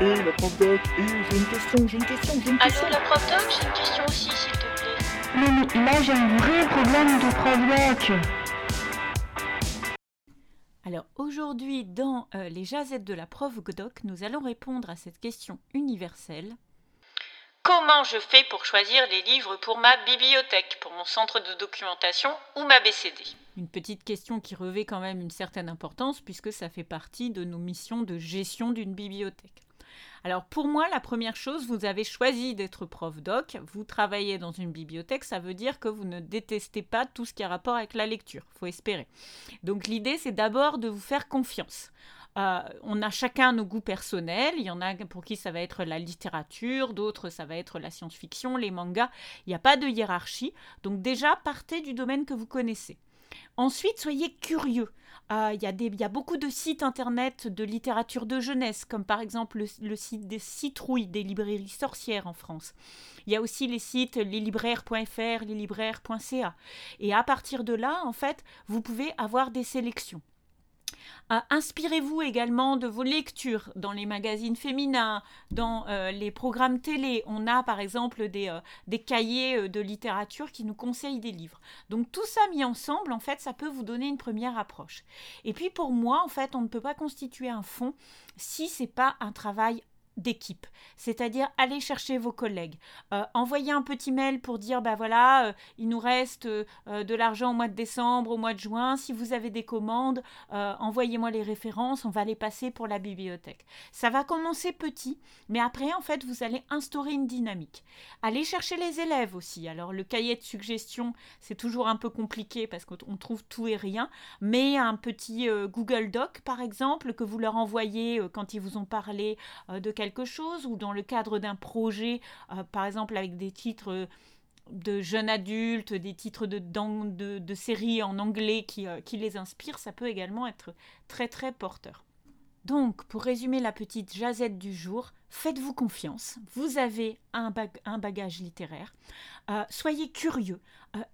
Et la prof doc, et j'ai une question, j'ai une question, j'ai une question. Allô, la prof doc, j'ai une question aussi, s'il te plaît. Mais là, j'ai un vrai problème de prof doc. Alors aujourd'hui, dans euh, les jazettes de la prof doc, nous allons répondre à cette question universelle. Comment je fais pour choisir les livres pour ma bibliothèque, pour mon centre de documentation ou ma BCD Une petite question qui revêt quand même une certaine importance puisque ça fait partie de nos missions de gestion d'une bibliothèque. Alors pour moi, la première chose, vous avez choisi d'être prof doc, vous travaillez dans une bibliothèque, ça veut dire que vous ne détestez pas tout ce qui a rapport avec la lecture, faut espérer. Donc l'idée, c'est d'abord de vous faire confiance. Euh, on a chacun nos goûts personnels. Il y en a pour qui ça va être la littérature, d'autres ça va être la science-fiction, les mangas. Il n'y a pas de hiérarchie. Donc déjà, partez du domaine que vous connaissez. Ensuite, soyez curieux. Euh, il y, a beaucoup de sites internet de littérature de jeunesse, comme par exemple le, site des citrouilles des librairies sorcières en France. Il y a aussi les sites leslibraires.fr, leslibraires.ca. Et à partir de là, en fait, vous pouvez avoir des sélections. Euh, inspirez-vous également de vos lectures dans les magazines féminins, dans euh, les programmes télé. On a par exemple des, euh, des cahiers de littérature qui nous conseillent des livres. Donc tout ça mis ensemble, en fait, ça peut vous donner une première approche. Et puis pour moi, en fait, on ne peut pas constituer un fond si c'est pas un travail d'équipe, c'est-à-dire aller chercher vos collègues, euh, envoyer un petit mail pour dire bah voilà, euh, il nous reste euh, de l'argent au mois de décembre, au mois de juin, si vous avez des commandes, envoyez-moi les références, on va les passer pour la bibliothèque. Ça va commencer petit, mais après en fait vous allez instaurer une dynamique. Allez chercher les élèves aussi. Alors le cahier de suggestion, c'est toujours un peu compliqué parce qu'on trouve tout et rien, mais un petit Google Doc par exemple que vous leur envoyez quand ils vous ont parlé de chose ou dans le cadre d'un projet, euh, par exemple avec des titres euh, de jeunes adultes, des titres de, de, séries en anglais qui, euh, qui, les inspirent, ça peut également être très très porteur. Donc, pour résumer la petite jazette du jour, faites-vous confiance, vous avez un, un bagage littéraire, soyez curieux,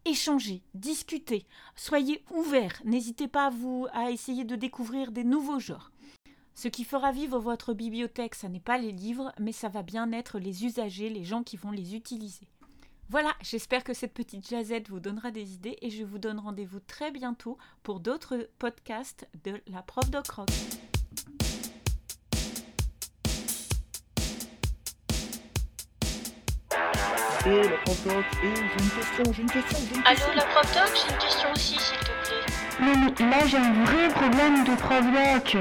échangez, discutez, soyez ouverts, n'hésitez pas à, vous, à essayer de découvrir des nouveaux genres. Ce qui fera vivre votre bibliothèque, ça n'est pas les livres, mais ça va bien être les usagers, les gens qui vont les utiliser. Voilà, j'espère que cette petite jazette vous donnera des idées et je vous donne rendez-vous très bientôt pour d'autres podcasts de la prof de croc. Et la prof doc, et j'ai une question, j'ai une question, j'ai une question. Allô, la prof doc, j'ai une question aussi, s'il te plaît. Non, mais là, j'ai un vrai problème de prof doc.